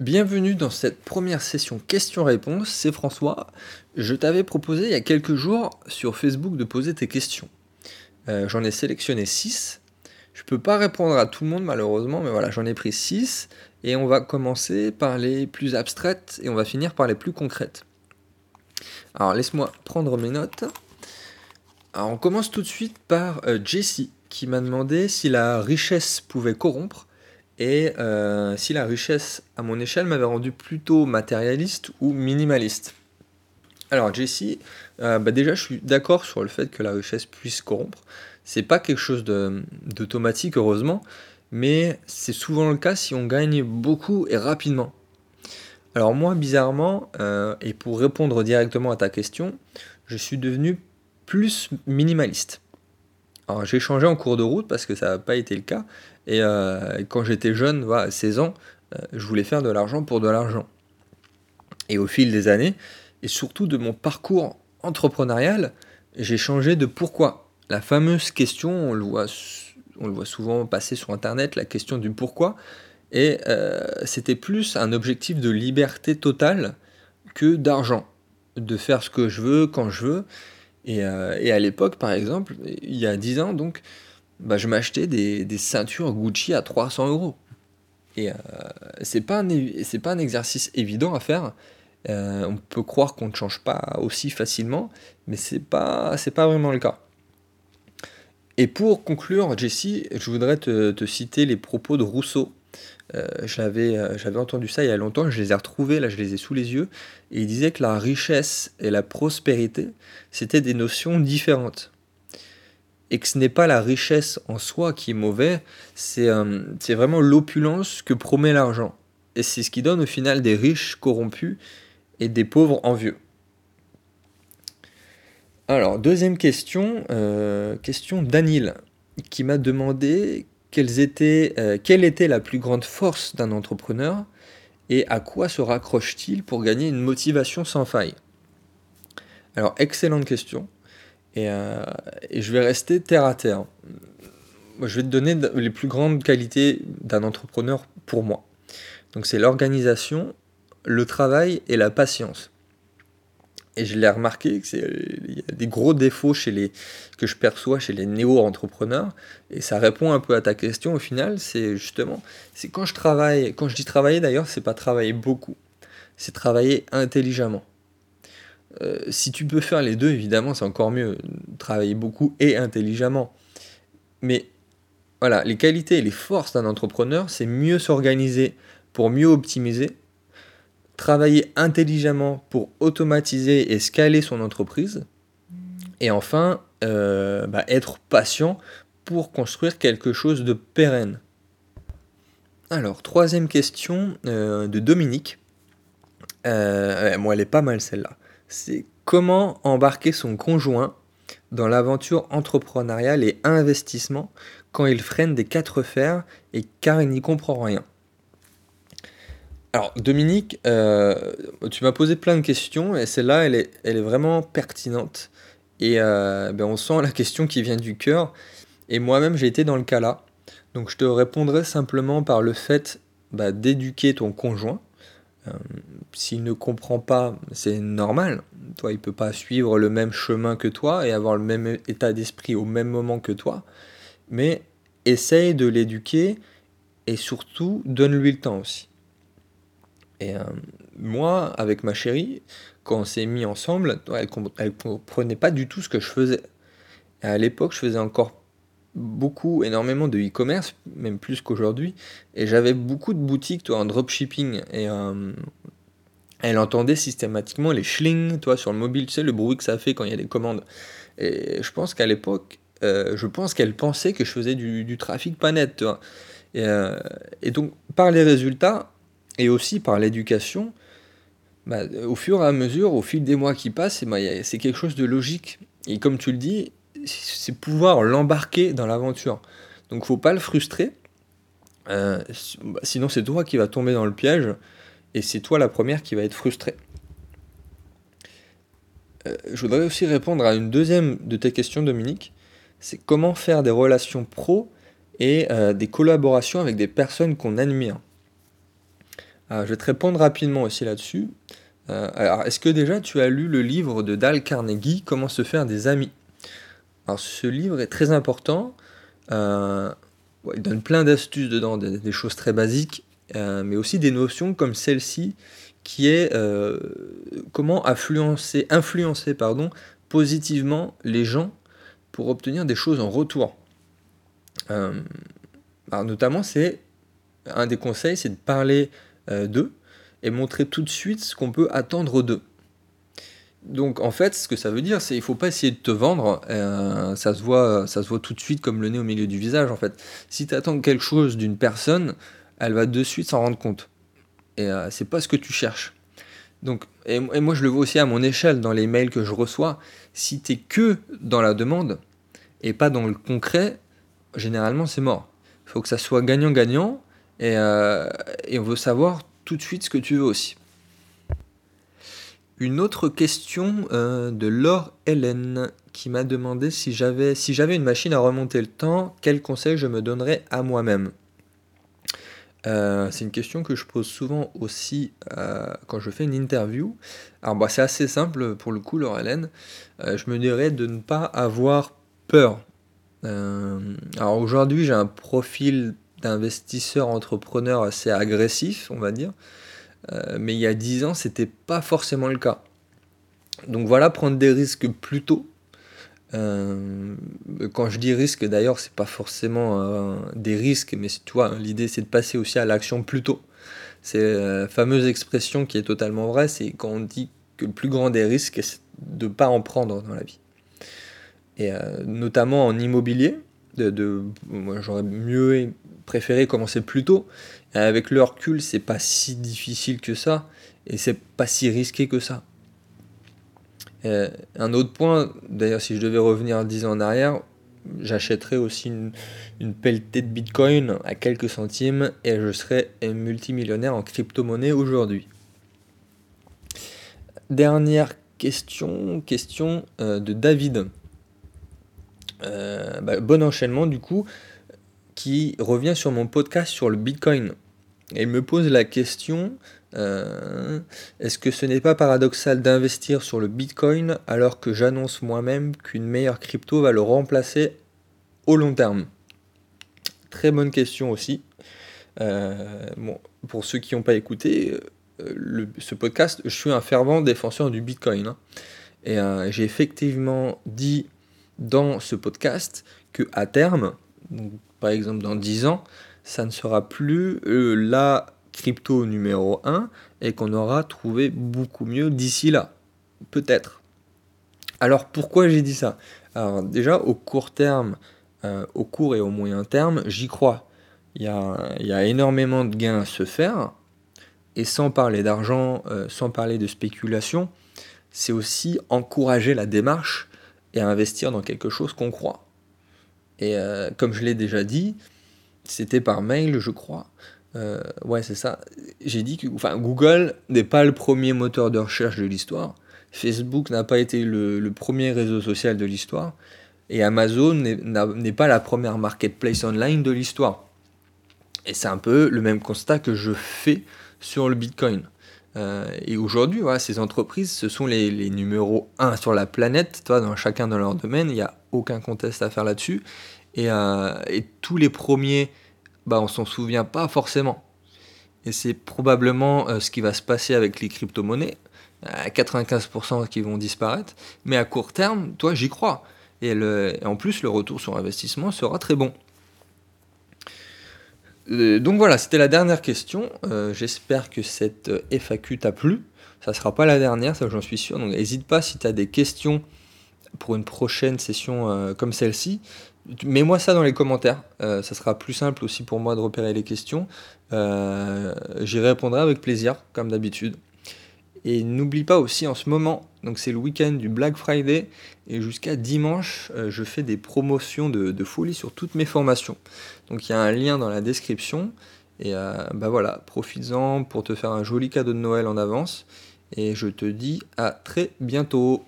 Bienvenue dans cette première session questions-réponses, c'est François. Je t'avais proposé il y a quelques jours sur Facebook de poser tes questions. Euh, j'en ai sélectionné 6. Je peux pas répondre à tout le monde malheureusement, mais voilà, j'en ai pris 6 et on va commencer par les plus abstraites et on va finir par les plus concrètes. Alors laisse-moi prendre mes notes. Alors on commence tout de suite par euh, Jessie qui m'a demandé si la richesse pouvait corrompre et euh, si la richesse à mon échelle m'avait rendu plutôt matérialiste ou minimaliste. Alors Jessie, euh, bah déjà je suis d'accord sur le fait que la richesse puisse corrompre. C'est pas quelque chose d'automatique heureusement, mais c'est souvent le cas si on gagne beaucoup et rapidement. Alors moi bizarrement, euh, et pour répondre directement à ta question, je suis devenu plus minimaliste. Alors j'ai changé en cours de route parce que ça n'a pas été le cas. Et euh, quand j'étais jeune, voilà, 16 ans, euh, je voulais faire de l'argent pour de l'argent. Et au fil des années, et surtout de mon parcours entrepreneurial, j'ai changé de pourquoi. La fameuse question, on le voit, souvent passer sur Internet, la question du pourquoi. Et euh, c'était plus un objectif de liberté totale que d'argent. De faire ce que je veux, quand je veux. Et, et à l'époque, par exemple, il y a 10 ans, donc, bah, je m'achetais des, ceintures Gucci à 300 euros. Et euh, c'est pas, un, pas un exercice évident à faire. Euh, on peut croire qu'on ne change pas aussi facilement, mais c'est pas, pas vraiment le cas. Et pour conclure, Jessie, je voudrais te citer les propos de Rousseau. Euh, j'avais, euh, j'avais entendu ça il y a longtemps, je les ai retrouvés, là je les ai sous les yeux, et il disait que la richesse et la prospérité, c'était des notions différentes et que ce n'est pas la richesse en soi qui est mauvais, euh, c'est vraiment l'opulence que promet l'argent. Et c'est ce qui donne au final des riches corrompus et des pauvres envieux. Alors, deuxième question, euh, question d'Anil, qui m'a demandé euh, quelle était la plus grande force d'un entrepreneur et à quoi se raccroche-t-il pour gagner une motivation sans faille? Alors, excellente question. Euh, et, je vais rester terre à terre. je vais te donner les plus grandes qualités d'un entrepreneur pour moi. Donc c'est l'organisation, le travail et la patience. Et je l'ai remarqué qu'il y a des gros défauts chez les, que je perçois chez les néo-entrepreneurs. Et ça répond un peu à ta question au final. C'est justement, c'est quand je travaille, quand je dis travailler d'ailleurs, c'est pas travailler beaucoup, c'est travailler intelligemment. Euh, si tu peux faire les deux, évidemment, c'est encore mieux. Travailler beaucoup et intelligemment. Mais voilà, les qualités et les forces d'un entrepreneur, c'est mieux s'organiser pour mieux optimiser, travailler intelligemment pour automatiser et scaler son entreprise, et enfin, euh, bah, être patient pour construire quelque chose de pérenne. Alors, troisième question euh, de Dominique. moi, elle est pas mal celle-là c'est comment embarquer son conjoint dans l'aventure entrepreneuriale et investissement quand il freine des quatre fers et car il n'y comprend rien? Alors Dominique, euh, tu m'as posé plein de questions et celle-là, elle est, vraiment pertinente. Et euh, ben on sent la question qui vient du cœur. Et moi-même, j'ai été dans le cas là. Donc je te répondrai simplement par le fait bah, d'éduquer ton conjoint euh, s'il ne comprend pas, c'est normal. Toi, il peut pas suivre le même chemin que toi et avoir le même état d'esprit au même moment que toi. Mais essaye de l'éduquer et surtout donne-lui le temps aussi. Et euh, moi, avec ma chérie, quand on s'est mis ensemble, elle ne comprenait pas du tout ce que je faisais. Et à l'époque, je faisais encore beaucoup, énormément de e-commerce, même plus qu'aujourd'hui. Et j'avais beaucoup de boutiques, toi, en dropshipping. Et euh, elle entendait systématiquement les schlings, toi, sur le mobile, tu sais, le bruit que ça fait quand il y a des commandes. Et je pense qu'à l'époque, euh, je pense qu'elle pensait que je faisais du, trafic pas net, et, donc, par les résultats, et aussi par l'éducation, bah, au fur et à mesure, au fil des mois qui passent, bah, c'est quelque chose de logique. Et comme tu le dis, c'est pouvoir l'embarquer dans l'aventure. Donc faut pas le frustrer, euh, sinon c'est toi qui va tomber dans le piège et c'est toi la première qui va être frustrée. Euh, je voudrais aussi répondre à une deuxième de tes questions, Dominique. C'est comment faire des relations pro et euh, des collaborations avec des personnes qu'on admire? Je vais te répondre rapidement aussi là-dessus. alors, est-ce que déjà tu as lu le livre de Dale Carnegie, Comment se faire des amis? Alors, ce livre est très important. il donne plein d'astuces dedans, des, choses très basiques, mais aussi des notions comme celle-ci, qui est comment influencer, influencer pardon, positivement les gens pour obtenir des choses en retour. Euh, notamment, c'est un des conseils, c'est de parler euh, d'eux et montrer tout de suite ce qu'on peut attendre d'eux. Donc en fait, ce que ça veut dire, c'est il faut pas essayer de te vendre. Euh, ça se voit, ça se voit tout de suite comme le nez au milieu du visage. En fait, si tu attends quelque chose d'une personne, elle va de suite s'en rendre compte. Et c'est pas ce que tu cherches. Donc, et, moi je le vois aussi à mon échelle dans les mails que je reçois. Si tu es que dans la demande et pas dans le concret, généralement c'est mort. Il faut que ça soit gagnant-gagnant et, euh, et, on veut savoir tout de suite ce que tu veux aussi. Une autre question euh, de Laure Hélène qui m'a demandé si j'avais si une machine à remonter le temps, quel conseil je me donnerais à moi-même? Euh, c'est une question que je pose souvent aussi quand je fais une interview. Alors bah, c'est assez simple pour le coup, Laure Hélène. Je me dirais de ne pas avoir peur. alors aujourd'hui j'ai un profil d'investisseur entrepreneur assez agressif, on va dire. mais il y a 10 ans, c'était pas forcément le cas. Donc voilà, prendre des risques plus tôt, euh, quand je dis risque, d'ailleurs, c'est pas forcément euh, des risques, mais toi, l'idée c'est de passer aussi à l'action plus tôt. C'est la fameuse expression qui est totalement vraie, c'est quand on dit que le plus grand des risques, c'est de ne pas en prendre dans la vie. Et euh, notamment en immobilier, de, moi j'aurais mieux préféré commencer plus tôt. avec le recul, c'est pas si difficile que ça, et c'est pas si risqué que ça. Euh, un autre point, d'ailleurs, si je devais revenir 10 ans en arrière, j'achèterais aussi une, pelletée de bitcoin à quelques centimes et je serais multimillionnaire en crypto-monnaie aujourd'hui. Dernière question, question euh, de David. Euh, bah, bon enchaînement du coup, qui revient sur mon podcast sur le bitcoin. Et il me pose la question euh, est-ce que ce n'est pas paradoxal d'investir sur le Bitcoin alors que j'annonce moi-même qu'une meilleure crypto va le remplacer au long terme? Très bonne question aussi. Euh, pour ceux qui n'ont pas écouté euh, ce podcast, je suis un fervent défenseur du Bitcoin. Hein. et j'ai effectivement dit dans ce podcast que à terme, par exemple dans 10 ans, ça ne sera plus la crypto numéro 1 et qu'on aura trouvé beaucoup mieux d'ici là. Peut-être. Alors pourquoi j'ai dit ça? Alors déjà au court terme, euh, au court et au moyen terme, j'y crois. Il y, a, énormément de gains à se faire. Et sans parler d'argent, euh, sans parler de spéculation, c'est aussi encourager la démarche et investir dans quelque chose qu'on croit. Et euh, comme je l'ai déjà dit, c'était par mail, je crois, euh, ouais, c'est ça. J'ai dit que enfin, Google n'est pas le premier moteur de recherche de l'histoire. Facebook n'a pas été le, premier réseau social de l'histoire. Et Amazon n'est pas la première marketplace online de l'histoire. Et c'est un peu le même constat que je fais sur le Bitcoin. Euh, et aujourd'hui, ces entreprises, ce sont les, numéros 1 sur la planète, toi, dans chacun dans leur domaine, il n'y a aucun contest à faire là-dessus. Et, euh, et, tous les premiers bah, on s'en souvient pas forcément. Et c'est probablement euh, ce qui va se passer avec les crypto-monnaies, à 95% qui vont disparaître, mais à court terme, toi, j'y crois. Et, en plus, le retour sur investissement sera très bon. Euh, donc voilà, c'était la dernière question. J'espère que cette FAQ t'a plu. Ça ne sera pas la dernière, ça j'en suis sûr. Donc n'hésite pas si tu as des questions pour une prochaine session comme celle-ci. Mets-moi ça dans les commentaires, euh, ça sera plus simple aussi pour moi de repérer les questions. Euh, j'y répondrai avec plaisir, comme d'habitude. Et n'oublie pas aussi en ce moment, donc c'est le week-end du Black Friday, et jusqu'à dimanche, euh, je fais des promotions de, folie sur toutes mes formations. Donc il y a un lien dans la description, et bah voilà, profites-en pour te faire un joli cadeau de Noël en avance, et je te dis à très bientôt.